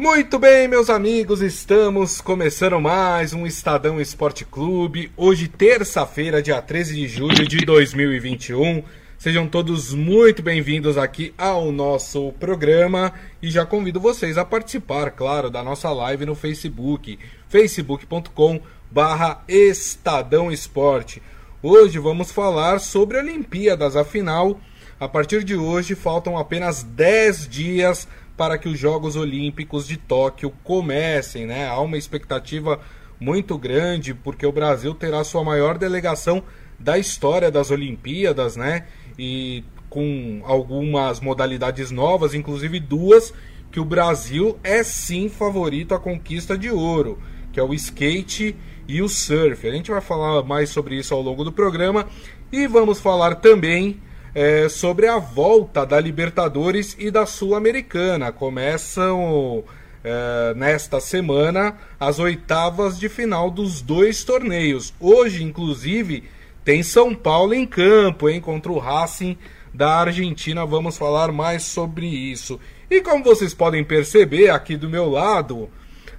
Muito bem, meus amigos, estamos começando mais um Estadão Esporte Clube. Hoje, terça-feira, dia 13 de julho de 2021. Sejam todos muito bem-vindos aqui ao nosso programa e já convido vocês a participar, claro, da nossa live no Facebook, facebook.com barra Estadão Esporte. Hoje vamos falar sobre Olimpíadas, afinal, a partir de hoje faltam apenas 10 dias para que os Jogos Olímpicos de Tóquio comecem, né? Há uma expectativa muito grande porque o Brasil terá sua maior delegação da história das Olimpíadas, né? E com algumas modalidades novas, inclusive duas que o Brasil é sim favorito à conquista de ouro, que é o skate e o surf. A gente vai falar mais sobre isso ao longo do programa e vamos falar também é, sobre a volta da Libertadores e da Sul-Americana. Começam é, nesta semana as oitavas de final dos dois torneios. Hoje, inclusive, tem São Paulo em campo, hein, contra o Racing da Argentina. Vamos falar mais sobre isso. E como vocês podem perceber aqui do meu lado,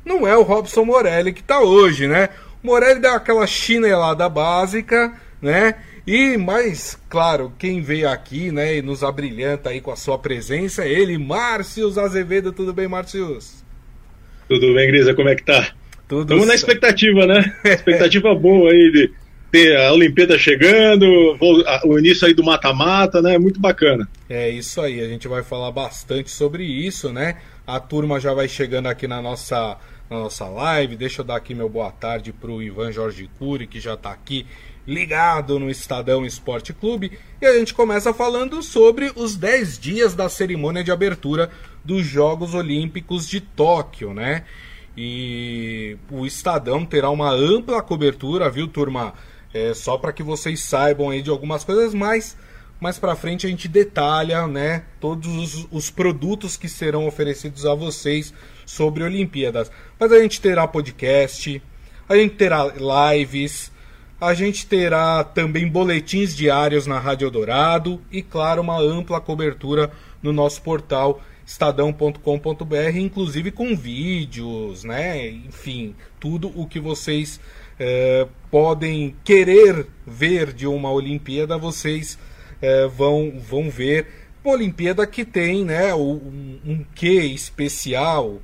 não é o Robson Morelli que está hoje, né? Morelli deu aquela chinelada básica, né? E mais, claro, quem veio aqui, né, e nos abrilhanta aí com a sua presença é ele, Márcios Azevedo. Tudo bem, Márcios? Tudo bem, Grisa, como é que tá? Tudo Estamos na expectativa, né? expectativa boa aí de ter a Olimpíada chegando, o início aí do mata-mata, né? Muito bacana. É isso aí, a gente vai falar bastante sobre isso, né? A turma já vai chegando aqui na nossa, na nossa live. Deixa eu dar aqui meu boa tarde pro Ivan Jorge Cury, que já tá aqui ligado no Estadão Esporte Clube. E a gente começa falando sobre os 10 dias da cerimônia de abertura dos Jogos Olímpicos de Tóquio, né? E o Estadão terá uma ampla cobertura, viu, turma? É, só para que vocês saibam aí de algumas coisas, mas mais para frente a gente detalha, né, todos os, os, produtos que serão oferecidos a vocês sobre Olimpíadas. Mas a gente terá podcast, a gente terá lives, a gente terá também boletins diários na Rádio Dourado e, claro, uma ampla cobertura no nosso portal estadão.com.br, inclusive com vídeos, né? Enfim, tudo o que vocês é, podem querer ver de uma Olimpíada, vocês é, vão, vão ver. Uma Olimpíada que tem né, um, um quê especial,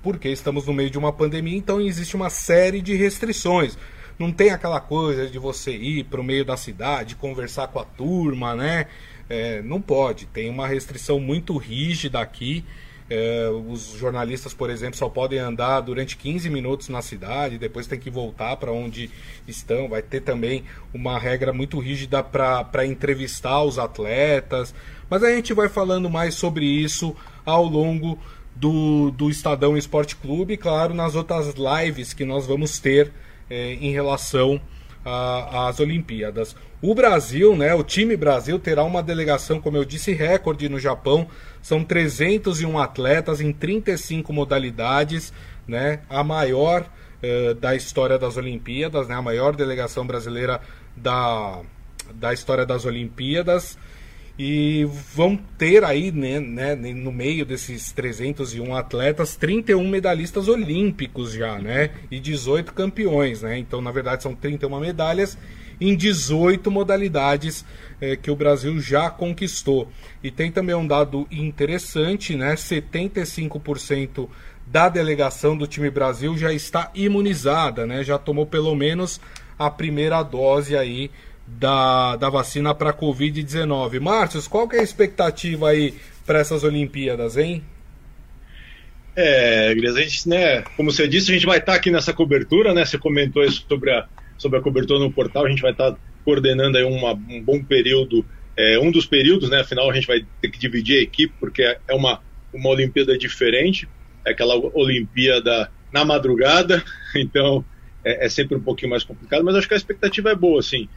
porque estamos no meio de uma pandemia, então existe uma série de restrições. Não tem aquela coisa de você ir para o meio da cidade, conversar com a turma, né? É, não pode. Tem uma restrição muito rígida aqui. É, os jornalistas, por exemplo, só podem andar durante 15 minutos na cidade, depois tem que voltar para onde estão. Vai ter também uma regra muito rígida para entrevistar os atletas. Mas a gente vai falando mais sobre isso ao longo do, do Estadão Esporte Clube, claro, nas outras lives que nós vamos ter é, em relação às Olimpíadas. O Brasil, né, o time Brasil terá uma delegação, como eu disse, recorde no Japão. São 301 atletas em 35 modalidades, né, a maior eh, da história das Olimpíadas, né, a maior delegação brasileira da, da história das Olimpíadas. E vão ter aí, né, né, no meio desses 301 atletas, 31 medalhistas olímpicos já, né? E 18 campeões, né? Então, na verdade, são 31 medalhas em 18 modalidades é, que o Brasil já conquistou. E tem também um dado interessante, né? 75% da delegação do time Brasil já está imunizada, né? Já tomou pelo menos a primeira dose aí da, da vacina para a Covid-19. Márcio, qual que é a expectativa aí para essas Olimpíadas, hein? É, a gente, né, como você disse, a gente vai estar tá aqui nessa cobertura, né? Você comentou sobre a, sobre a cobertura no portal, a gente vai estar tá coordenando aí uma, um bom período, é, um dos períodos, né? Afinal, a gente vai ter que dividir a equipe, porque é uma, uma Olimpíada diferente, é aquela Olimpíada na madrugada, então é, é sempre um pouquinho mais complicado, mas acho que a expectativa é boa, assim.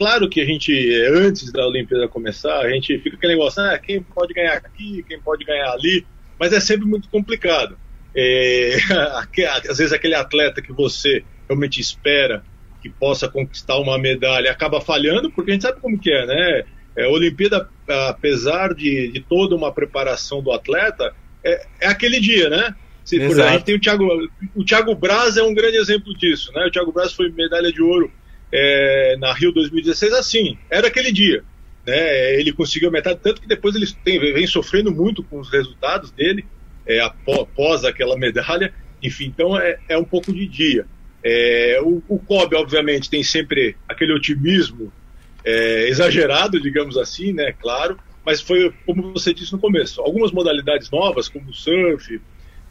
Claro que a gente, antes da Olimpíada começar, a gente fica aquele negócio, ah, quem pode ganhar aqui, quem pode ganhar ali, mas é sempre muito complicado. É, às vezes aquele atleta que você realmente espera que possa conquistar uma medalha acaba falhando, porque a gente sabe como que é, né? É, a Olimpíada, apesar de, de toda uma preparação do atleta, é, é aquele dia, né? Se, por exemplo, tem o Thiago, o Thiago Braz é um grande exemplo disso, né? O Thiago Braz foi medalha de ouro é, na Rio 2016 assim, era aquele dia. Né? Ele conseguiu metade, tanto que depois ele tem, vem sofrendo muito com os resultados dele é, após aquela medalha. Enfim, então é, é um pouco de dia. É, o, o Kobe, obviamente, tem sempre aquele otimismo é, exagerado, digamos assim, né? Claro, mas foi como você disse no começo, algumas modalidades novas, como surf,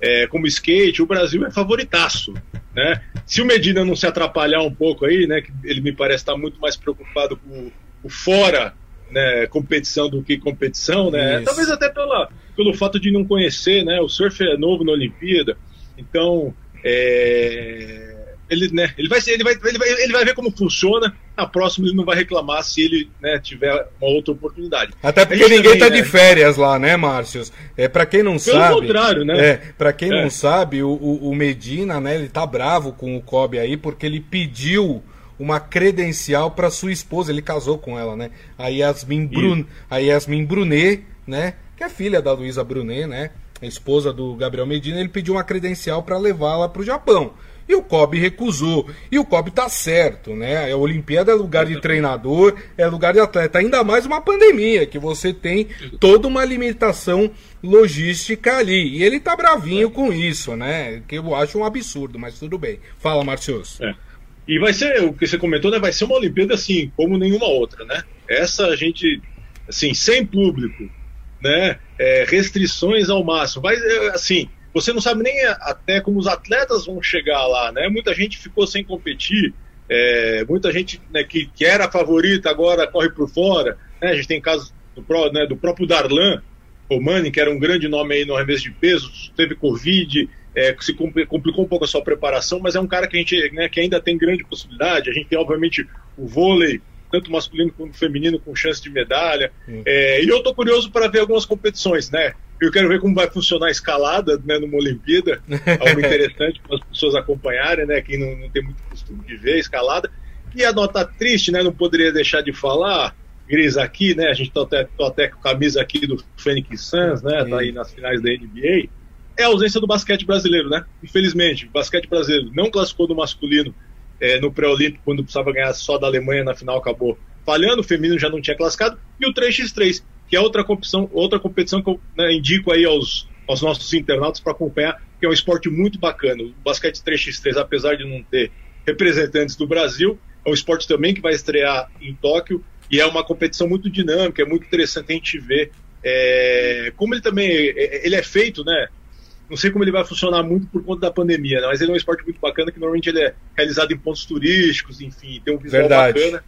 é, como skate, o Brasil é favoritaço. Né? Se o Medina não se atrapalhar um pouco aí, né, que ele me parece estar muito mais preocupado com o fora né, competição do que competição, né? Talvez até pela, pelo fato de não conhecer, né? O surf é novo na Olimpíada, então é, ele, né, ele, vai, ele, vai, ele, vai, ele vai ver como funciona. Na próxima ele não vai reclamar se ele né, tiver uma outra oportunidade. Até porque ninguém está de né? férias lá, né, Márcios? É, para quem não Pelo sabe. contrário, né? É, para quem é. não sabe, o, o Medina, né, ele tá bravo com o Kobe aí porque ele pediu uma credencial para sua esposa, ele casou com ela, né? A Yasmin, Brun, a Yasmin Brunet, né? Que é filha da Luísa Brunet, né? A esposa do Gabriel Medina, ele pediu uma credencial para levá-la para o Japão. E o Kobe recusou. E o Kobe tá certo, né? A Olimpíada é lugar de treinador, é lugar de atleta. Ainda mais uma pandemia, que você tem toda uma limitação logística ali. E ele tá bravinho com isso, né? Que eu acho um absurdo, mas tudo bem. Fala, Marcius. É. E vai ser, o que você comentou, né? Vai ser uma Olimpíada assim, como nenhuma outra, né? Essa a gente, assim, sem público, né? É, restrições ao máximo. Vai, é, assim, você não sabe nem até como os atletas vão chegar lá, né? Muita gente ficou sem competir, é, muita gente né, que, que era favorita agora corre por fora. Né? A gente tem casos do, né, do próprio Darlan Romani, que era um grande nome aí no arremesso de peso, teve Covid, é, se complicou um pouco a sua preparação, mas é um cara que a gente né, que ainda tem grande possibilidade. A gente tem, obviamente, o vôlei tanto masculino quanto feminino, com chance de medalha. É, e eu estou curioso para ver algumas competições, né? Eu quero ver como vai funcionar a escalada né, numa Olimpíada, algo interessante para as pessoas acompanharem, né? Quem não, não, tem muito costume de ver a escalada. E a nota triste, né? Não poderia deixar de falar, Gris aqui, né? A gente está até, até com a camisa aqui do Phoenix Suns, né? Tá aí nas finais da NBA. É a ausência do basquete brasileiro, né? Infelizmente, o basquete brasileiro não classificou no masculino é, no pré-olímpico, quando precisava ganhar só da Alemanha na final, acabou falhando, o feminino já não tinha classificado, e o 3x3, que é outra competição, outra competição que eu né, indico aí aos, aos nossos internautas para acompanhar, que é um esporte muito bacana. O basquete 3x3, apesar de não ter representantes do Brasil, é um esporte também que vai estrear em Tóquio, e é uma competição muito dinâmica, é muito interessante a gente ver é, como ele também é, ele é feito, né? Não sei como ele vai funcionar muito por conta da pandemia, né? mas ele é um esporte muito bacana que normalmente ele é realizado em pontos turísticos, enfim, tem um visual Verdade. bacana.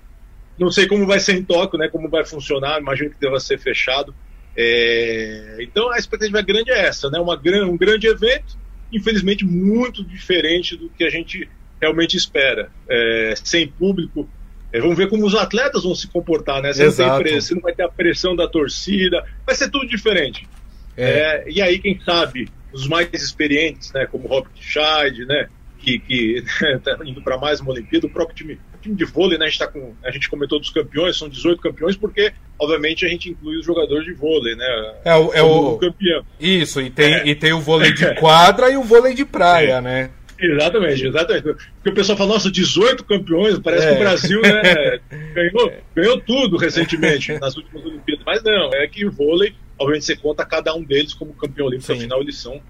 Não sei como vai ser em Tóquio, né? Como vai funcionar, imagino que deva ser fechado. É... Então a expectativa grande é essa, né? Uma, um grande evento, infelizmente muito diferente do que a gente realmente espera. É... Sem público, é, vamos ver como os atletas vão se comportar, né? Você não, tem não vai ter a pressão da torcida, vai ser tudo diferente. É. É, e aí, quem sabe, os mais experientes, né, como Robert Scheid, né, que, que tá indo para mais uma Olimpíada, o próprio time, time de vôlei, né, a gente tá com, a gente comentou dos campeões, são 18 campeões, porque obviamente a gente inclui os jogadores de vôlei, né? É o, é o campeão. Isso, e tem, é. e tem o vôlei de quadra e o vôlei de praia, é. né? Exatamente, exatamente. Porque o pessoal fala, nossa, 18 campeões, parece é. que o Brasil né, ganhou, ganhou tudo recentemente nas últimas Olimpíadas. Mas não, é que o vôlei obviamente você conta cada um deles como campeão olímpico, Sim. afinal eles são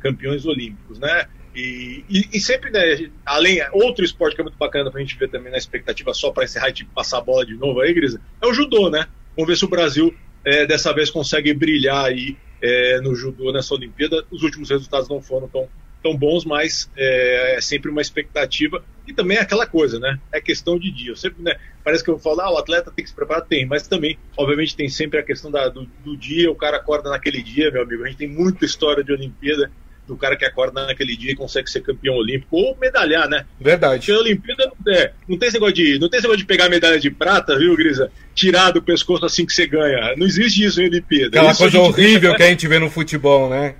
campeões olímpicos, né? E, e, e, sempre, né, além, outro esporte que é muito bacana pra gente ver também na expectativa, só para encerrar e tipo, passar a bola de novo aí, Grisa, é o judô, né? Vamos ver se o Brasil é, dessa vez consegue brilhar aí é, no judô nessa Olimpíada. Os últimos resultados não foram tão tão bons, mas é, é, sempre uma expectativa. E também é aquela coisa, né? É questão de dia. Eu sempre, né, parece que eu falo, ah, o atleta tem que se preparar, tem, mas também, obviamente, tem sempre a questão da, do, do dia, o cara acorda naquele dia, meu amigo. A gente tem muita história de Olimpíada do cara que acorda naquele dia e consegue ser campeão olímpico ou medalhar, né? Verdade. Porque a Olimpíada não, é, não tem esse negócio de não tem negócio de pegar medalha de prata, viu, Grisa? Tirar do pescoço assim que você ganha. Não existe isso em Olimpíada. Aquela isso coisa horrível deixa... que a gente vê no futebol, né?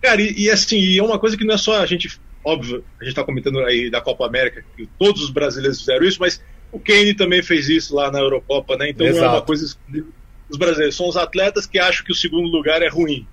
Cara, e, e, assim, é uma coisa que não é só a gente, óbvio, a gente tá comentando aí da Copa América, que todos os brasileiros fizeram isso, mas o Kane também fez isso lá na Eurocopa, né? Então Exato. é uma coisa. Os brasileiros são os atletas que acham que o segundo lugar é ruim.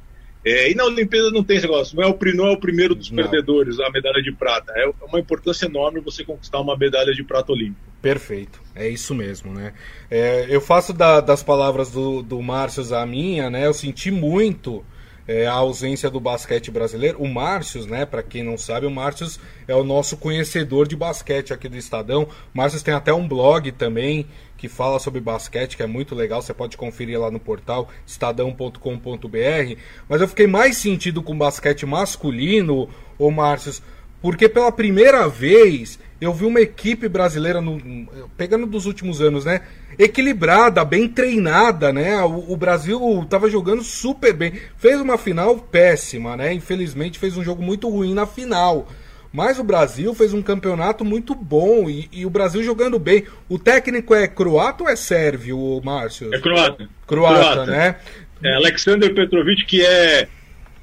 É, e na Olimpíada não tem esse negócio, não é o, não é o primeiro dos não. perdedores a medalha de prata. É uma importância enorme você conquistar uma medalha de prata olímpica. Perfeito, é isso mesmo, né? É, eu faço da, das palavras do, do Márcio a minha, né? Eu senti muito é, a ausência do basquete brasileiro. O Márcio, né, para quem não sabe, o Márcio é o nosso conhecedor de basquete aqui do Estadão. O Márcio tem até um blog também que fala sobre basquete, que é muito legal, você pode conferir lá no portal estadão.com.br. Mas eu fiquei mais sentido com basquete masculino, o Márcio, porque pela primeira vez eu vi uma equipe brasileira, no, pegando dos últimos anos, né? Equilibrada, bem treinada, né? O, o Brasil estava jogando super bem. Fez uma final péssima, né? Infelizmente fez um jogo muito ruim na final. Mas o Brasil fez um campeonato muito bom e, e, o Brasil jogando bem. O técnico é croata ou é sérvio, Márcio? É croata. Croata, croata. né? É Alexander Petrovic, que é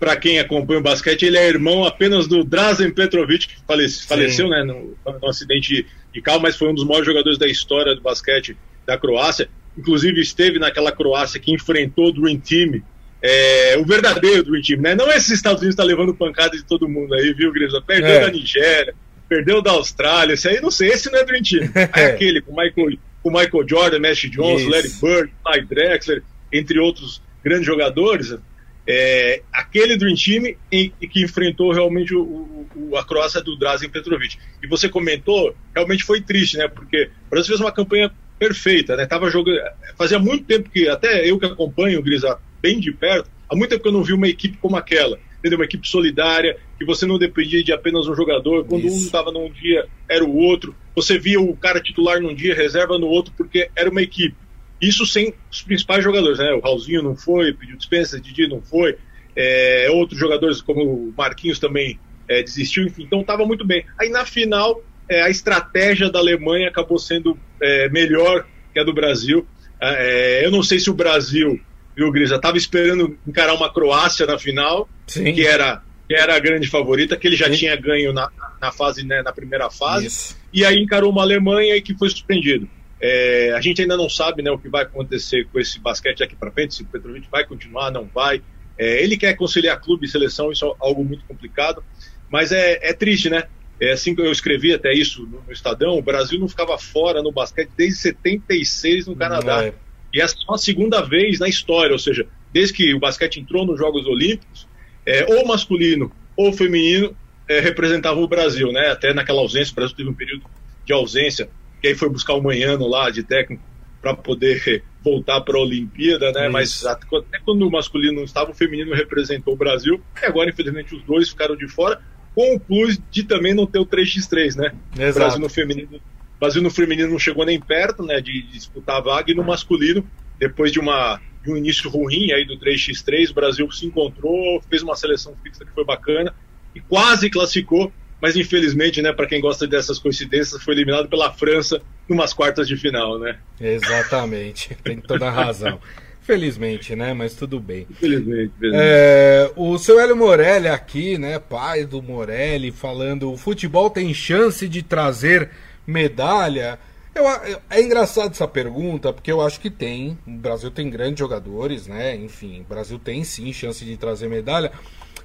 para quem acompanha o basquete, ele é irmão apenas do Drazen Petrovic, que falece, faleceu né, no, no, acidente de carro, mas foi um dos maiores jogadores da história do basquete da Croácia. Inclusive esteve naquela Croácia que enfrentou o Dream Team, é, o verdadeiro Dream Team, né? Não esses Estados Unidos está levando pancada de todo mundo aí, viu, Grisa? Perdeu é. da Nigéria, perdeu da Austrália, esse aí não sei, esse não é Dream Team. É aquele com Michael, com Michael Jordan, Magic Johnson, Larry Bird, Ty Drexler, entre outros grandes jogadores é, aquele Dream Team em, que enfrentou realmente o, o, a Croácia do Drazen Petrovic. E você comentou, realmente foi triste, né? Porque o Brasil fez uma campanha perfeita, né? Tava jogando, fazia muito tempo que até eu que acompanho o Grisa bem de perto, há muito tempo que eu não vi uma equipe como aquela, entendeu? Uma equipe solidária, que você não dependia de apenas um jogador, quando Isso. um estava num dia era o outro, você via o cara titular num dia, reserva no outro, porque era uma equipe. Isso sem os principais jogadores, né? O Raulzinho não foi, pediu dispensa, Didi não foi, é, outros jogadores como o Marquinhos também é, desistiu, enfim, então estava muito bem. Aí na final, é, a estratégia da Alemanha acabou sendo é, melhor que a do Brasil. É, eu não sei se o Brasil, viu, Grisa, estava esperando encarar uma Croácia na final, Sim. que era que era a grande favorita, que ele já Sim. tinha ganho na, na fase, né, na primeira fase, Isso. e aí encarou uma Alemanha e que foi surpreendido. É, a gente ainda não sabe né, o que vai acontecer com esse basquete aqui para frente, se o Petrovic vai continuar, não vai. É, ele quer conciliar clube e seleção, isso é algo muito complicado, mas é, é triste, né? É assim que eu escrevi até isso no, no, Estadão, o Brasil não ficava fora no basquete desde 76 no Canadá. É. E é a segunda vez na história, ou seja, desde que o basquete entrou nos Jogos Olímpicos, é, ou masculino ou feminino é, representava o Brasil, né? Até naquela ausência, o Brasil teve um período de ausência que aí foi buscar o Manhano lá de técnico para poder voltar para a Olimpíada, né? Isso. Mas até quando o masculino não estava, o feminino representou o Brasil. E agora, infelizmente, os dois ficaram de fora, com o plus de também não ter o 3x3, né? Exato. O Brasil no feminino, Brasil no feminino não chegou nem perto, né, de, disputar a vaga e no masculino, depois de uma de um início ruim aí do 3x3, o Brasil se encontrou, fez uma seleção fixa que foi bacana e quase classificou mas infelizmente, né, para quem gosta dessas coincidências, foi eliminado pela França numas quartas de final, né? Exatamente, tem toda a razão. Felizmente, né? Mas tudo bem. Infelizmente. É, o seu Hélio Morelli aqui, né? Pai do Morelli, falando: o futebol tem chance de trazer medalha. Eu, é engraçado essa pergunta, porque eu acho que tem. O Brasil tem grandes jogadores, né? Enfim, o Brasil tem sim chance de trazer medalha.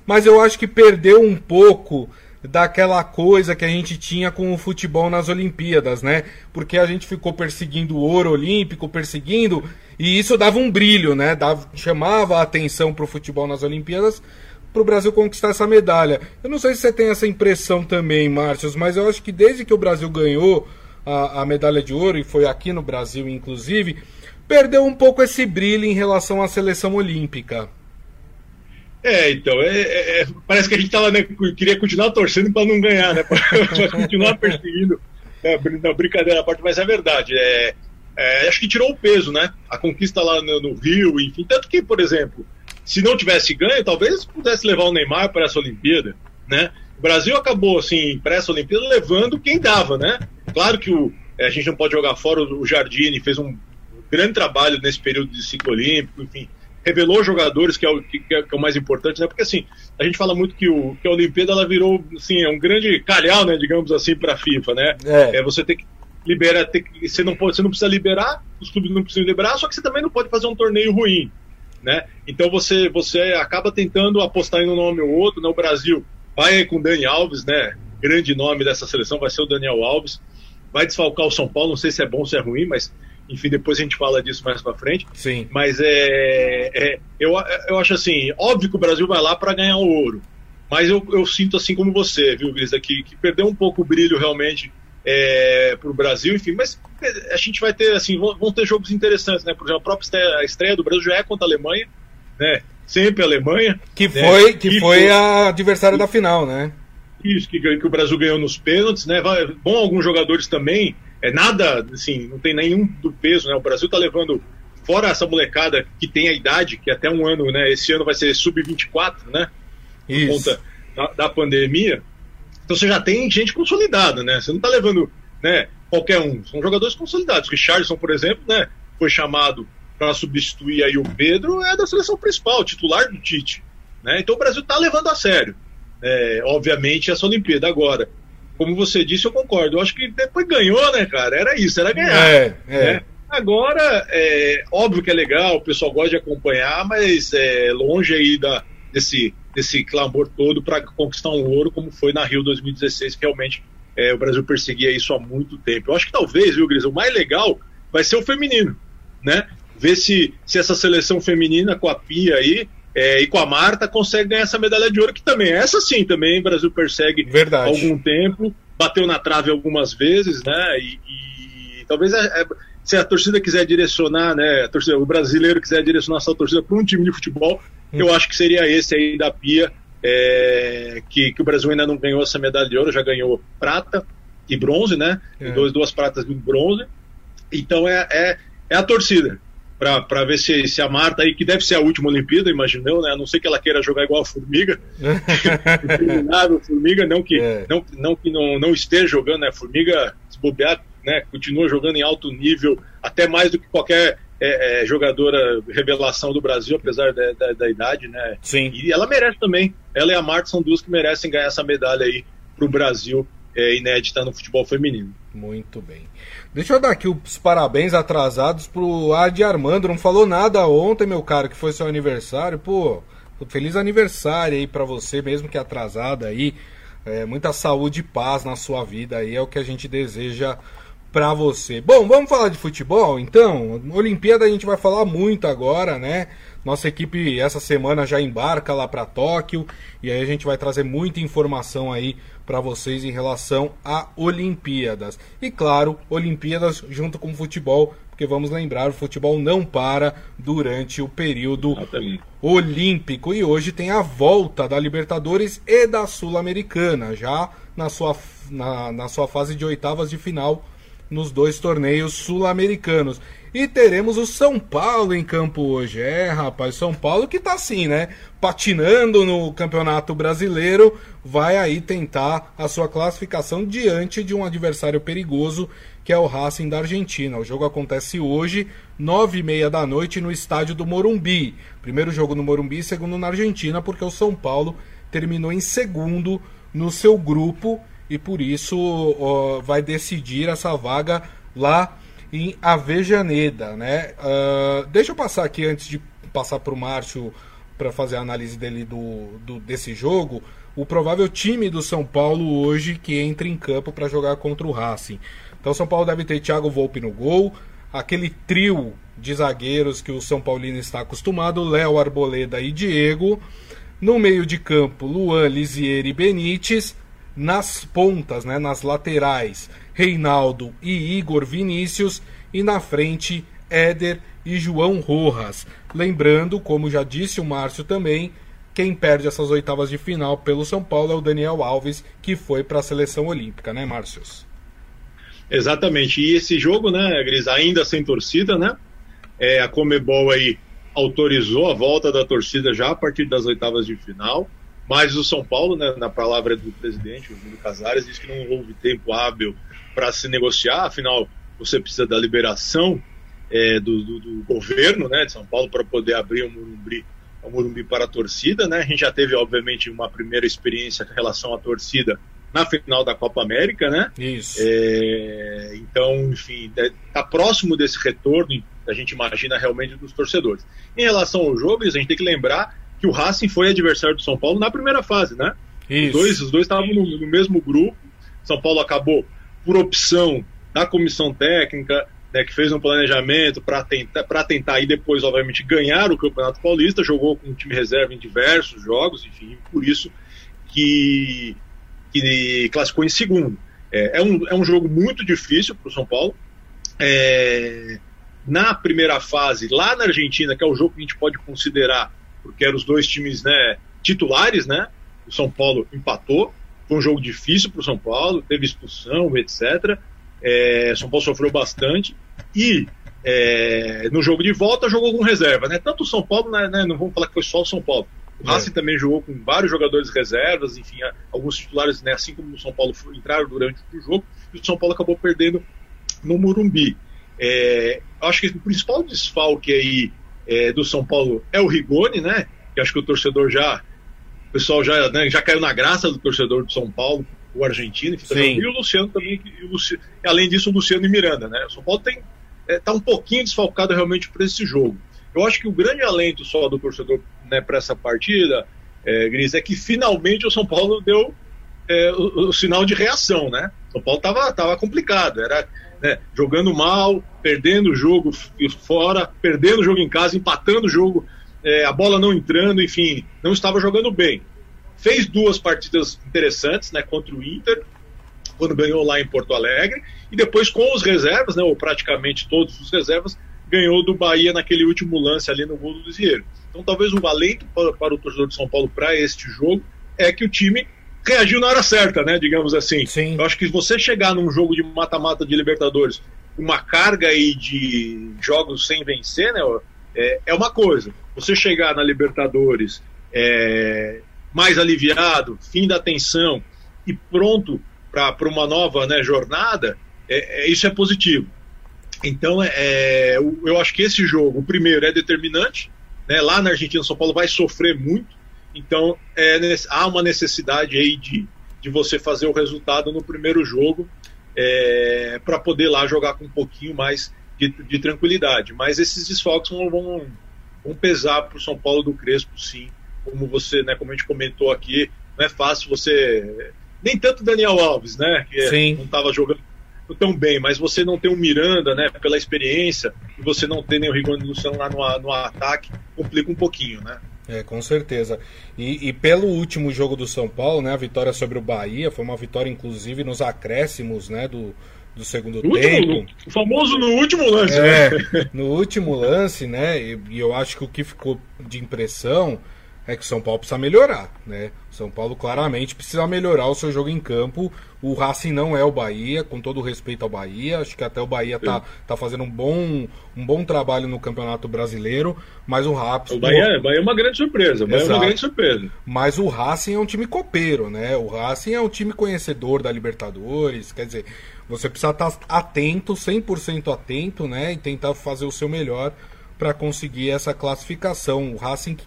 Mas eu acho que perdeu um pouco daquela coisa que a gente tinha com o futebol nas Olimpíadas, né? Porque a gente ficou perseguindo o ouro olímpico, perseguindo, e isso dava um brilho, né? Dava, chamava a atenção para o futebol nas Olimpíadas para o Brasil conquistar essa medalha. Eu não sei se você tem essa impressão também, Márcio, mas eu acho que desde que o Brasil ganhou a, a medalha de ouro, e foi aqui no Brasil inclusive, perdeu um pouco esse brilho em relação à seleção olímpica. É, então, é, é, é, parece que a gente tava, né, queria continuar torcendo para não ganhar, né? Para continuar perseguindo. Né, não, brincadeira à parte, mas é verdade. É, é, acho que tirou o peso, né? A conquista lá no, no, Rio, enfim. Tanto que, por exemplo, se não tivesse ganho, talvez pudesse levar o Neymar para essa Olimpíada, né? O Brasil acabou, assim, para essa Olimpíada levando quem dava, né? Claro que o, é, a gente não pode jogar fora o Jardine, fez um grande trabalho nesse período de ciclo olímpico, enfim revelou jogadores, que é, o, que, é, que é o mais importante, né? Porque assim, a gente fala muito que, o, que a Olimpíada ela virou assim, é um grande calhau, né, digamos assim, para a FIFA, né? É. é. você ter que liberar, ter que, você não pode, você não precisa liberar, os clubes não precisam liberar, só que você também não pode fazer um torneio ruim. né? Então você você acaba tentando apostar em um nome ou outro, né? O Brasil vai com o Dani Alves, né? Grande nome dessa seleção vai ser o Daniel Alves. Vai desfalcar o São Paulo, não sei se é bom ou se é ruim, mas enfim, depois a gente fala disso mais para frente. Sim. Mas é, é, eu, eu acho assim, óbvio que o Brasil vai lá para ganhar o ouro. Mas eu, eu sinto assim como você, viu, Grisa, que, que perdeu um pouco o brilho realmente é, para o Brasil, enfim, mas a gente vai ter, assim, vão, vão ter jogos interessantes, né? Por exemplo, a própria estreia, a estreia do Brasil já é contra a Alemanha, né? Sempre a Alemanha. Que né? foi, que foi a adversária da final, né? Isso, que, que o Brasil ganhou nos pênaltis, né? Vai, bom, alguns jogadores também, é nada, assim, não tem nenhum do peso, né? O Brasil tá levando, fora essa molecada que tem a idade, que até um ano, né? Esse ano vai ser sub-24, né? Por Isso. conta da, da pandemia. Então você já tem gente consolidada, né? Você não tá levando, né, qualquer um. São jogadores consolidados. O Richardson, por exemplo, né, foi chamado para substituir aí o Pedro, é da seleção principal, titular do Tite. Né? Então o Brasil tá levando a sério. É, obviamente, essa Olimpíada. Agora, como você disse, eu concordo. Eu acho que depois ganhou, né, cara? Era isso, era ganhar. É, é. né? Agora, é óbvio que é legal, o pessoal gosta de acompanhar, mas é longe aí da, desse, desse clamor todo para conquistar um ouro, como foi na Rio 2016, que realmente é, o Brasil perseguia isso há muito tempo. Eu acho que talvez, viu, Gris, o mais legal vai ser o feminino, né? Ver se, se essa seleção feminina com a Pia aí é, e com a Marta consegue ganhar essa medalha de ouro, que também, essa sim, também o Brasil persegue Verdade. há algum tempo, bateu na trave algumas vezes, né? E, e talvez é, é, se a torcida quiser direcionar, né? Torcida, o brasileiro quiser direcionar essa torcida para um time de futebol, hum. eu acho que seria esse aí da Pia, é, que, que, o Brasil ainda não ganhou essa medalha de ouro, já ganhou prata e bronze, né? É. Dois, duas pratas e um bronze. Então é, é, é a torcida para ver se, se a Marta aí, que deve ser a última Olimpíada, imaginou, né? A não ser que ela queira jogar igual a Formiga. a Formiga, não que, é. não, não, que não, não esteja jogando, né? A Formiga, se bobear, né? Continua jogando em alto nível, até mais do que qualquer é, é, jogadora revelação do Brasil, apesar da, da, da, idade, né? Sim. E ela merece também. Ela e a Marta são duas que merecem ganhar essa medalha aí pro Brasil, é, inédita no futebol feminino. Muito bem. Deixa eu dar aqui os parabéns atrasados pro Adi Armando. Não falou nada ontem, meu cara, que foi seu aniversário. Pô, feliz aniversário aí para você, mesmo que atrasado aí. É, muita saúde e paz na sua vida aí é o que a gente deseja para você. Bom, vamos falar de futebol então. Olimpíada a gente vai falar muito agora, né? Nossa equipe essa semana já embarca lá para Tóquio e aí a gente vai trazer muita informação aí para vocês em relação a Olimpíadas. E claro, Olimpíadas junto com o futebol, porque vamos lembrar, o futebol não para durante o período olímpico e hoje tem a volta da Libertadores e da Sul-Americana, já na sua, na, na sua fase de oitavas de final nos dois torneios sul-americanos. E teremos o São Paulo em campo hoje. É, rapaz, São Paulo que tá assim, né? Patinando no Campeonato Brasileiro, vai aí tentar a sua classificação diante de um adversário perigoso, que é o Racing da Argentina. O jogo acontece hoje, nove e meia da noite, no estádio do Morumbi. Primeiro jogo no Morumbi, segundo na Argentina, porque o São Paulo terminou em segundo no seu grupo e por isso ó, vai decidir essa vaga lá em Avejaneda, né? Uh, deixa eu passar aqui antes de passar para o Márcio para fazer a análise dele do, do, desse jogo, o provável time do São Paulo hoje que entra em campo para jogar contra o Racing. Então São Paulo deve ter Thiago Volpe no gol, aquele trio de zagueiros que o São Paulino está acostumado, Léo Arboleda e Diego. No meio de campo, Luan, Lisier e Benítez nas pontas, né, nas laterais, Reinaldo e Igor Vinícius e na frente Éder e João Rojas. Lembrando, como já disse o Márcio também, quem perde essas oitavas de final pelo São Paulo é o Daniel Alves, que foi para a seleção olímpica, né, Márcios? Exatamente. E esse jogo, né, Gris, ainda sem torcida, né? É, a Comebol aí autorizou a volta da torcida já a partir das oitavas de final. Mas o São Paulo, né, na palavra do presidente, o Júlio Casares, disse que não houve tempo hábil para se negociar, afinal, você precisa da liberação é, do, do, do, governo né, de São Paulo para poder abrir o Morumbi, o Morumbi para a torcida. Né? A gente já teve, obviamente, uma primeira experiência em relação à torcida na final da Copa América, né? Isso. É, então, enfim, está próximo desse retorno a gente imagina realmente dos torcedores. Em relação ao jogo, a gente tem que lembrar que o Racing foi adversário do São Paulo na primeira fase, né? Os dois, os dois estavam no, no mesmo grupo. São Paulo acabou por opção da comissão técnica, né, que fez um planejamento para tentar, para tentar e depois, obviamente, ganhar o Campeonato Paulista, jogou com o time reserva em diversos jogos, enfim, por isso que, que classificou em segundo. É, é, um, é um jogo muito difícil para o São Paulo. É, na primeira fase, lá na Argentina, que é o jogo que a gente pode considerar, porque eram os dois times né, titulares, né? O São Paulo empatou, foi um jogo difícil para o São Paulo, teve expulsão, etc. É, São Paulo sofreu bastante e é, no jogo de volta jogou com reserva, né? Tanto o São Paulo, né, né, não vamos falar que foi só o São Paulo. O é. Racing também jogou com vários jogadores reservas, enfim, alguns titulares, né, assim como o São Paulo entraram durante o jogo, e o São Paulo acabou perdendo no Morumbi. É, acho que o principal desfalque aí é, do São Paulo é o Rigoni, né? Que acho que o torcedor já, o pessoal já, né, já caiu na graça do torcedor do São Paulo o argentino, e o Luciano também, e o Luciano, além disso o Luciano e Miranda, né? O São Paulo tem é, tá um pouquinho desfalcado realmente para esse jogo. Eu acho que o grande alento só do torcedor né, para essa partida, é, Gris, é que finalmente o São Paulo deu é, o, o, sinal de reação, né? O São Paulo tava, tava complicado, era né, jogando mal, perdendo o jogo fora, perdendo o jogo em casa, empatando o jogo, é, a bola não entrando, enfim, não estava jogando bem fez duas partidas interessantes, né, contra o Inter, quando ganhou lá em Porto Alegre, e depois com os reservas, né, ou praticamente todos os reservas, ganhou do Bahia naquele último lance ali no gol do Lisieiro. Então talvez um alento para, para o torcedor de São Paulo para este jogo é que o time reagiu na hora certa, né, digamos assim. Sim. Eu acho que você chegar num jogo de mata-mata de Libertadores, uma carga aí de jogos sem vencer, né, é, é uma coisa. Você chegar na Libertadores é, mais aliviado, fim da tensão e pronto para uma nova né, jornada, é, é, isso é positivo. Então, é, é eu acho que esse jogo, o primeiro, é determinante. Né, lá na Argentina, São Paulo vai sofrer muito. Então, é, há uma necessidade aí de, de você fazer o resultado no primeiro jogo é, para poder lá jogar com um pouquinho mais de, de tranquilidade. Mas esses desfalques vão, vão, vão pesar para o São Paulo do Crespo, sim, como você, né, como a gente comentou aqui, não é fácil você. Nem tanto Daniel Alves, né? Que Sim. não estava jogando tão bem, mas você não tem um Miranda, né, pela experiência, e você não tem nem o Rigoni Luciano lá no, no ataque, complica um pouquinho, né? É, com certeza. E, e, pelo último jogo do São Paulo, né, a vitória sobre o Bahia, foi uma vitória, inclusive, nos acréscimos, né, do, do segundo no tempo. Último, o famoso no último lance, é, né? No último lance, né, e, e eu acho que o que ficou de impressão é que o São Paulo precisa melhorar, né? O São Paulo claramente precisa melhorar o seu jogo em campo. O Racing não é o Bahia, com todo o respeito ao Bahia. Acho que até o Bahia tá, tá fazendo um bom, um bom trabalho no Campeonato Brasileiro, mas o Racing... O Bahia, o Bahia é uma grande surpresa, o Bahia é uma grande surpresa. Mas o Racing é um time copeiro, né? O Racing é um time conhecedor da Libertadores, quer dizer, você precisa estar atento, 100% atento, né? E tentar fazer o seu melhor para conseguir essa classificação. O Racing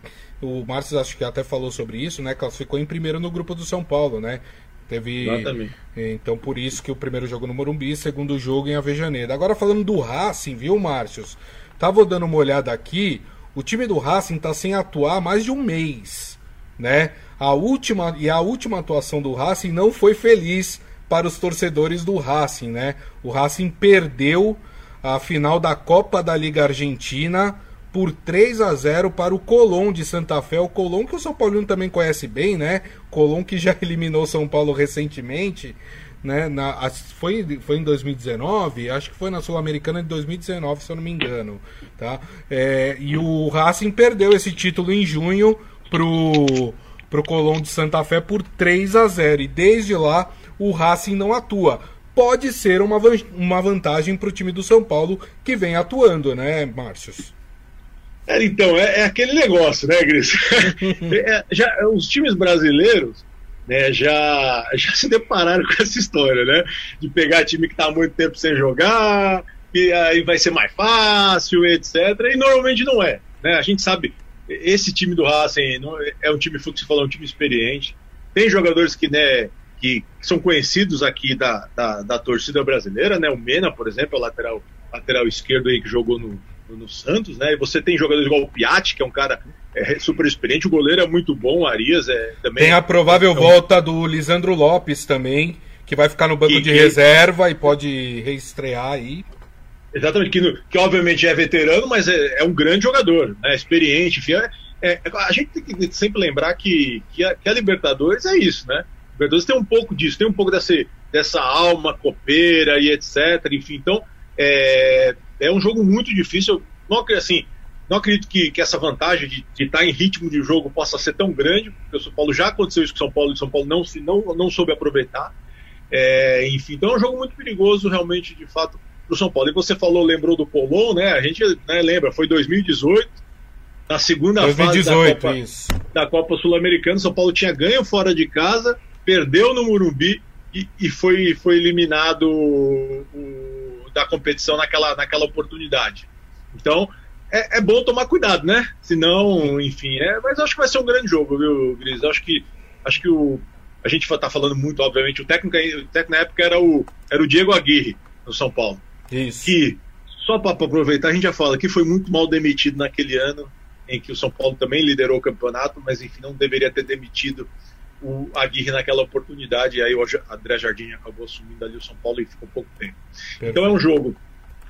o Márcio acho que até falou sobre isso, né? Classificou em primeiro no grupo do São Paulo, né? Teve. Exatamente. Então por isso que o primeiro jogo no Morumbi, segundo jogo em Avejaneira. Agora falando do Racing, viu, Márcios? Tava dando uma olhada aqui, o time do Racing tá sem atuar há mais de um mês, né? A última e a última atuação do Racing não foi feliz para os torcedores do Racing, né? O Racing perdeu a final da Copa da Liga Argentina por 3 a 0 para o Colón de Santa Fé. O Colón que o São Paulino também conhece bem, né? Colón que já eliminou São Paulo recentemente, né? Na, foi, foi em 2019, acho que foi na Sul-Americana de 2019, se eu não me engano, tá? É, e o Racing perdeu esse título em junho pro pro Colón de Santa Fé por 3 a 0 e desde lá o Racing não atua. Pode ser uma, uma vantagem para o time do São Paulo que vem atuando, né, Márcios? É, então, é, é, aquele negócio, né, Gris? é, já, os times brasileiros né, já, já se depararam com essa história, né? De pegar time que está há muito tempo sem jogar, e aí vai ser mais fácil, etc. E normalmente não é. Né? A gente sabe, esse time do Racing é um time, que você falou, é um time experiente. Tem jogadores que, né, que são conhecidos aqui da, da, da torcida brasileira, né? O Mena, por exemplo, é o lateral, lateral esquerdo aí que jogou no, no Santos, né? E você tem jogadores igual o Piatti, que é um cara é, super experiente, o goleiro é muito bom, o Arias é também. Tem a provável então, volta do Lisandro Lopes também, que vai ficar no banco de reserva e pode reestrear aí. Exatamente, que, que obviamente é veterano, mas é, é um grande jogador, né? experiente, enfim. É, é, a gente tem que sempre lembrar que, que, a, que a Libertadores é isso, né? Libertadores tem um pouco disso, tem um pouco dessa, dessa alma copeira e etc. Enfim, então é, é um jogo muito difícil. Não, assim, não acredito que, que essa vantagem de, de estar em ritmo de jogo possa ser tão grande, porque o São Paulo já aconteceu isso com o São Paulo e o São Paulo não, não, não soube aproveitar. É, enfim, então é um jogo muito perigoso, realmente, de fato, para o São Paulo. E você falou, lembrou do Polon, né? A gente né, lembra, foi 2018, na segunda 2018, fase da Copa, da Copa Sul-Americana, São Paulo tinha ganho fora de casa, perdeu no Murumbi e, e foi, foi eliminado o, da competição naquela, naquela oportunidade. Então, é, é, bom tomar cuidado, né? Senão, enfim, é, mas acho que vai ser um grande jogo, viu, Gris? Acho que, acho que o, a gente está falando muito, obviamente, o técnico, o técnico na época era o, era o Diego Aguirre, no São Paulo. Isso. Que, só para aproveitar, a gente já fala que foi muito mal demitido naquele ano, em que o São Paulo também liderou o campeonato, mas enfim, não deveria ter demitido o Aguirre naquela oportunidade, e aí o André Jardim acabou assumindo ali o São Paulo e ficou pouco tempo. Perfeito. Então é um jogo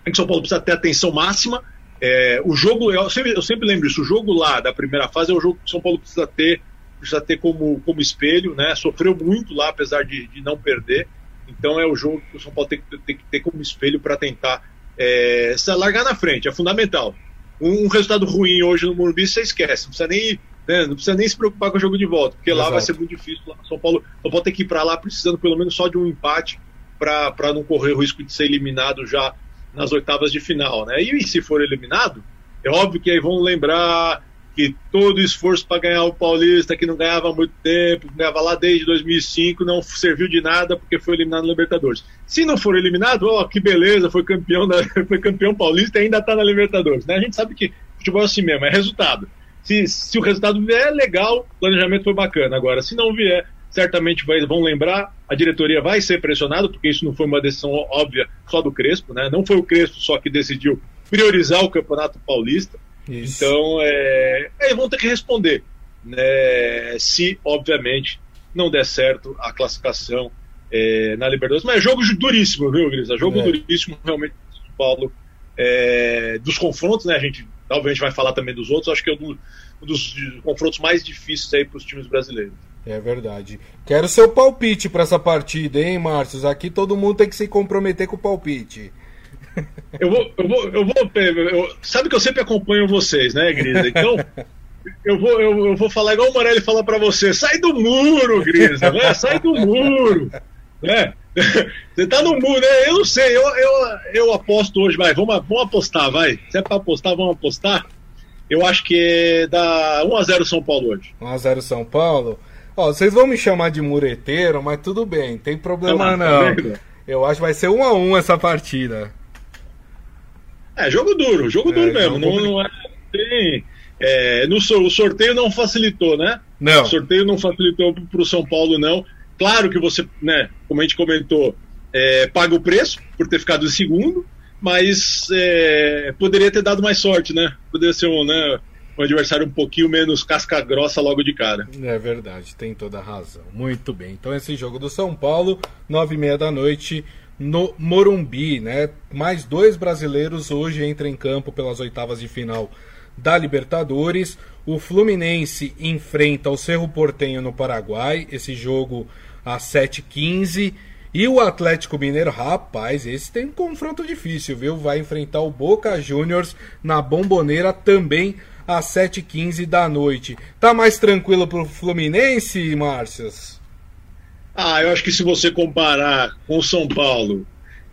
em que o São Paulo precisa ter atenção máxima. É, o jogo, eu sempre, eu sempre lembro isso, o jogo lá da primeira fase é o jogo que o São Paulo precisa ter precisa ter como, como espelho, né? Sofreu muito lá, apesar de, de não perder. Então é o jogo que o São Paulo tem, tem que ter como espelho para tentar é, se largar na frente, é fundamental. Um, um, resultado ruim hoje no Morumbi você esquece, não precisa nem, né, não precisa nem se preocupar com o jogo de volta, porque Exato. lá vai ser muito difícil. São Paulo, São Paulo tem que ir para lá precisando pelo menos só de um empate para não correr o risco de ser eliminado já nas oitavas de final, né? E, e se for eliminado, é óbvio que aí vão lembrar que todo o esforço para ganhar o Paulista, que não ganhava há muito tempo, ganhava lá desde 2005, não serviu de nada porque foi eliminado na Libertadores. Se não for eliminado, ó, que beleza, foi campeão, da, foi campeão paulista e ainda está na Libertadores. Né? A gente sabe que futebol é assim mesmo, é resultado. Se, se o resultado vier, legal, o planejamento foi bacana. Agora, se não vier, certamente vai, vão lembrar, a diretoria vai ser pressionada, porque isso não foi uma decisão óbvia só do Crespo, né? não foi o Crespo só que decidiu priorizar o Campeonato Paulista. Isso. Então, é, é, vão ter que responder. Né, se, obviamente, não der certo a classificação é, na Libertadores. Mas é jogo duríssimo, viu, Grisa? Jogo é. duríssimo, realmente, São Paulo. É, dos confrontos, né? A gente talvez vai falar também dos outros. Acho que é um, dos confrontos mais difíceis aí para os times brasileiros. É verdade. Quero seu palpite para essa partida, hein, Márcio? Aqui todo mundo tem que se comprometer com o palpite. Eu vou, eu vou, eu vou. Eu, sabe que eu sempre acompanho vocês, né, Grisa? Então, eu vou, eu, eu vou falar igual o Morelli fala para você: sai do muro, Grisa, né? Sai do muro, né? Você tá no muro, né? Eu não sei, eu, eu, eu aposto hoje, vai, vamos, vamos apostar, vai. Se é pra apostar, vamos apostar. Eu acho que dá 1x0 São Paulo hoje. 1x0 São Paulo? Ó, vocês vão me chamar de mureteiro, mas tudo bem, tem problema não. Tá eu acho que vai ser 1x1 essa partida. É, jogo duro, jogo é, duro mesmo. Não, não é, tem, é, no, o sorteio não facilitou, né? Não. O sorteio não facilitou para o São Paulo, não. Claro que você, né, como a gente comentou, é, paga o preço por ter ficado em segundo, mas é, poderia ter dado mais sorte, né? Poderia ser um, né, um adversário um pouquinho menos casca grossa logo de cara. É verdade, tem toda a razão. Muito bem. Então esse jogo do São Paulo, nove e meia da noite, no Morumbi, né? Mais dois brasileiros hoje entram em campo pelas oitavas de final da Libertadores. O Fluminense enfrenta o Cerro Portenho no Paraguai, esse jogo às 7h15. E o Atlético Mineiro, rapaz, esse tem um confronto difícil, viu? Vai enfrentar o Boca Juniors na Bomboneira também às 7h15 da noite. Tá mais tranquilo pro Fluminense, Márcias? Ah, eu acho que se você comparar com o São Paulo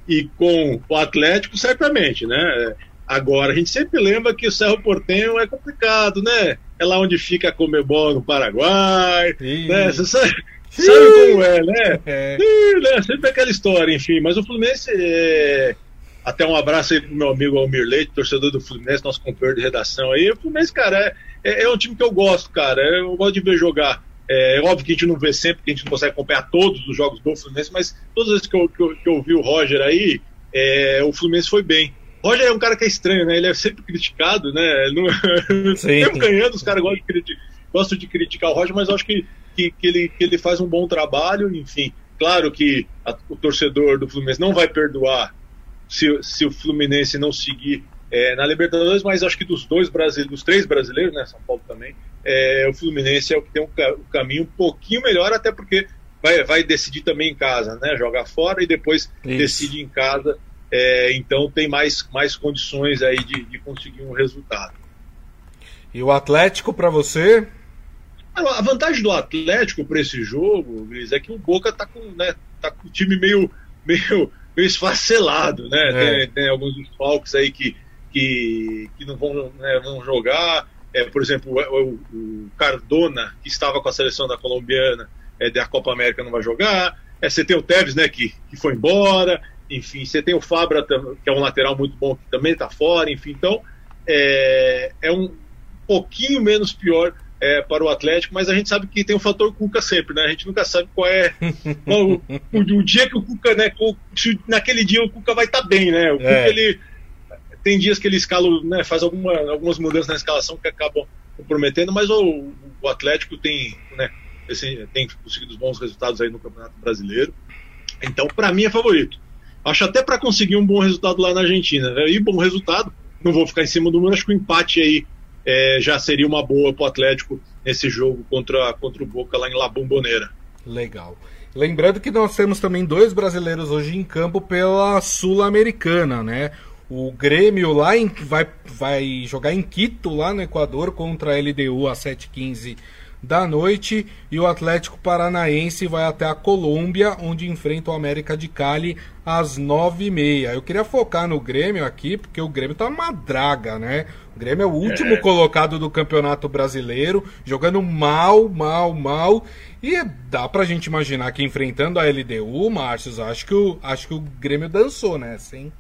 e com o Atlético, certamente, né? Agora, a gente sempre lembra que o Cerro Portenho é complicado, né? É lá onde fica a Comebol no Paraguai, Sim. né? Você sabe, sabe como é, né? É. Sim, né? Sempre aquela história, enfim. Mas o Fluminense é... Até um abraço aí pro meu amigo Almir Leite, torcedor do Fluminense, nosso companheiro de redação aí. O Fluminense, cara, é, é, é um time que eu gosto, cara. Eu gosto de ver jogar. É, óbvio que a gente não vê sempre, que a gente não consegue acompanhar todos os jogos do Fluminense, mas todas as vezes que eu, que eu, que eu vi o Roger aí, é, o Fluminense foi bem. Roger é um cara que é estranho, né? Ele é sempre criticado, né? Não, Mesmo ganhando, os caras gostam de, criticar, gostam de criticar o Roger, mas eu acho que, que, que, ele, que ele faz um bom trabalho, enfim. Claro que a, o torcedor do Fluminense não vai perdoar se, se o Fluminense não seguir é, na Libertadores, mas acho que dos dois brasileiros, dos três brasileiros, né, São Paulo também, é, o Fluminense é o que tem um, um, caminho um pouquinho melhor, até porque vai, vai decidir também em casa, né, joga fora e depois Isso. decide em casa, é, então tem mais, mais condições aí de, de conseguir um resultado. E o Atlético para você? A vantagem do Atlético para esse jogo, Luiz, é que o Boca tá com, né, tá com o time meio, meio, meio esfacelado, né? É. Tem, tem, alguns desfalques aí que, que, que não vão, né, vão jogar. É, por exemplo, o, o, Cardona, que estava com a seleção da colombiana é, da Copa América, não vai jogar. É, você tem o Tevez, né, que, que foi embora. Enfim, você tem o Fabra, que é um lateral muito bom, que também está fora. Enfim, então é, é um pouquinho menos pior é, para o Atlético, mas a gente sabe que tem o fator Cuca sempre, né? A gente nunca sabe qual é o, o, dia que o Cuca, né? Se, naquele dia o Cuca vai estar tá bem, né? O Cuca, é. ele tem dias que ele escala, né? Faz alguma, algumas mudanças na escalação que acabam comprometendo, mas o, o Atlético tem, né? Tem conseguido bons resultados aí no Campeonato Brasileiro. Então, para mim é favorito. Acho até para conseguir um bom resultado lá na Argentina. Né? E bom resultado, não vou ficar em cima do número, acho que o empate aí é, já seria uma boa para o Atlético nesse jogo contra, contra o Boca lá em La Bombonera. Legal. Lembrando que nós temos também dois brasileiros hoje em campo pela Sul-Americana, né? O Grêmio lá em, vai, vai jogar em Quito, lá no Equador, contra a LDU às 7h15 da noite e o Atlético Paranaense vai até a Colômbia, onde enfrenta o América de Cali às nove e meia. Eu queria focar no Grêmio aqui, porque o Grêmio tá uma draga, né? O Grêmio é o último é. colocado do Campeonato Brasileiro, jogando mal, mal, mal. E dá pra gente imaginar que enfrentando a LDU, Márcio, acho que o, acho que o Grêmio dançou, né? Sim.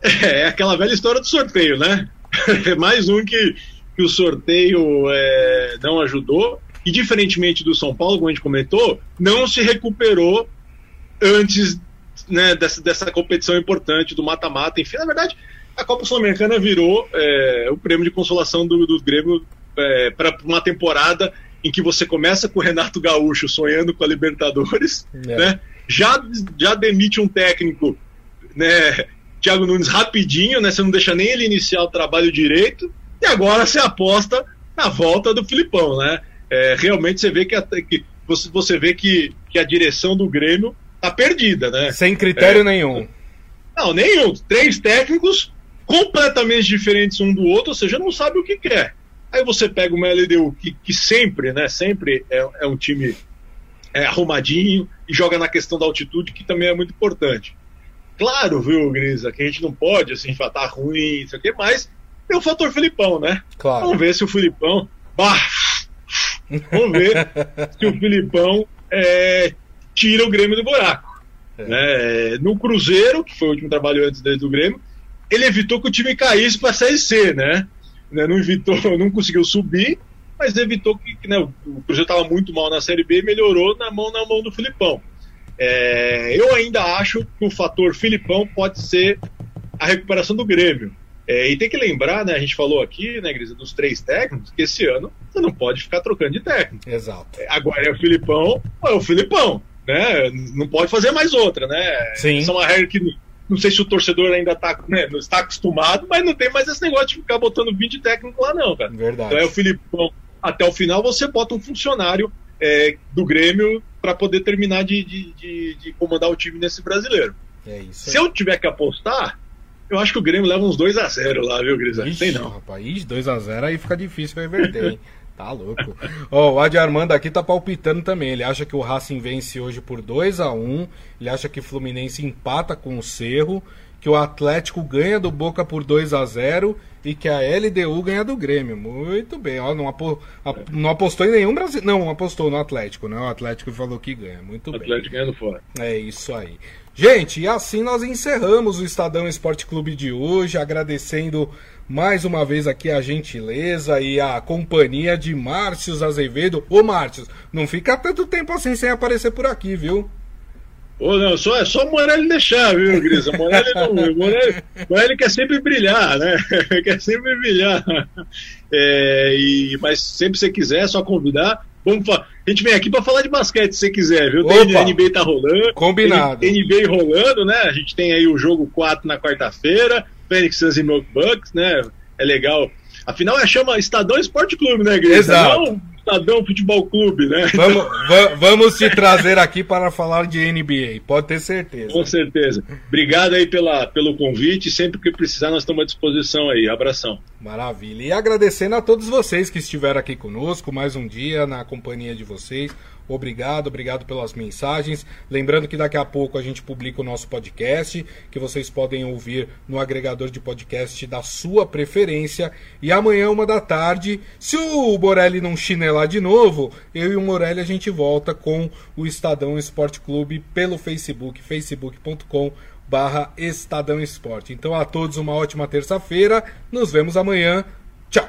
É, é aquela velha história do sorteio, né? Mais um que que o sorteio é, não ajudou, e diferentemente do São Paulo, como a gente comentou, não se recuperou antes né, dessa, dessa competição importante do mata-mata. Enfim, na verdade, a Copa Sul-Americana virou é, o prêmio de consolação do, do Grêmio é, para uma temporada em que você começa com o Renato Gaúcho sonhando com a Libertadores, é. né? já, já demite um técnico, né, Thiago Nunes, rapidinho, né? Você não deixa nem ele iniciar o trabalho direito. E agora você aposta na volta do Filipão, né? É, realmente você vê que, a, que você, você vê que, que a direção do Grêmio tá perdida, né? Sem critério é, nenhum. Não, nenhum. Três técnicos completamente diferentes um do outro, ou seja, não sabe o que quer. Aí você pega uma LDU que, que sempre, né? Sempre é, é um time é, arrumadinho e joga na questão da altitude, que também é muito importante. Claro, viu, Grisa, que a gente não pode assim, falar tá ruim, isso aqui, mas tem o fator Filipão, né? Claro. Vamos ver se o Filipão. Bah, vamos ver se o Filipão é, tira o Grêmio do buraco. É. Né? No Cruzeiro, que foi o último trabalho antes dele do Grêmio, ele evitou que o time caísse para a Série C, né? né? Não evitou, não conseguiu subir, mas evitou que né, o Cruzeiro estava muito mal na Série B e melhorou na mão na mão do Filipão. É, eu ainda acho que o fator Filipão pode ser a recuperação do Grêmio. É, e tem que lembrar, né? A gente falou aqui, né, Grisa, dos três técnicos, que esse ano você não pode ficar trocando de técnico. Exato. É, agora é o Filipão, é o Filipão, né? Não pode fazer mais outra, né? Sim. Isso é uma regra que não sei se o torcedor ainda tá, né, está acostumado, mas não tem mais esse negócio de ficar botando 20 técnicos lá, não, cara. Verdade. Então é o Filipão. Até o final você bota um funcionário é, do Grêmio para poder terminar de, de, de, de, comandar o time nesse brasileiro. É isso. Se eu tiver que apostar, eu acho que o Grêmio leva uns 2x0 lá, viu, Grisante? Tem não. Rapaz, 2x0 aí fica difícil reverter, hein? Tá louco. Ó, oh, o Adi Armando aqui tá palpitando também. Ele acha que o Racing vence hoje por 2 a 1 Ele acha que o Fluminense empata com o Cerro. Que o Atlético ganha do Boca por 2 a 0 e que a LDU ganha do Grêmio. Muito bem. Ó, não, apo, não apostou em nenhum Brasil. Não, apostou no Atlético, né? O Atlético falou que ganha. Muito Atlético bem. Atlético ganhando fora. É isso aí. Gente, e assim nós encerramos o Estadão Esporte Clube de hoje, agradecendo mais uma vez aqui a gentileza e a companhia de Márcio Azevedo. Ô Márcio, não fica tanto tempo assim sem aparecer por aqui, viu? Ou não, só, é só Morelli deixar, viu, Grisa? Morelli, não, Morelli, Morelli quer sempre brilhar, né? quer sempre brilhar. É, e, mas sempre que você quiser, é só convidar. Vamos a gente vem aqui para falar de basquete, se você quiser, viu? Tem Opa, NBA tá rolando. Combinado. NBA rolando, né? A gente tem aí o jogo 4 na quarta-feira, Phoenix Suns e Milk Bucks, né? É legal. Afinal, é chama Estadão Esporte Clube, né, Grisa? Exato. Não Estadão Futebol Clube, né? Vamos, vamos te trazer aqui para falar de NBA, pode ter certeza. Com certeza. Obrigado aí pela, pelo convite. Sempre que precisar, nós estamos à disposição aí. Abração. Maravilha. E agradecendo a todos vocês que estiveram aqui conosco mais um dia na companhia de vocês. Obrigado, obrigado pelas mensagens. Lembrando que daqui a pouco a gente publica o nosso podcast, que vocês podem ouvir no agregador de podcast da sua preferência. E amanhã, uma da tarde, se o Borelli não chinelar de novo, eu e o Morelli a gente volta com o Estadão Esporte Clube pelo Facebook, facebook.com barra Estadão Esporte. Então a todos uma ótima terça-feira. Nos vemos amanhã. Tchau!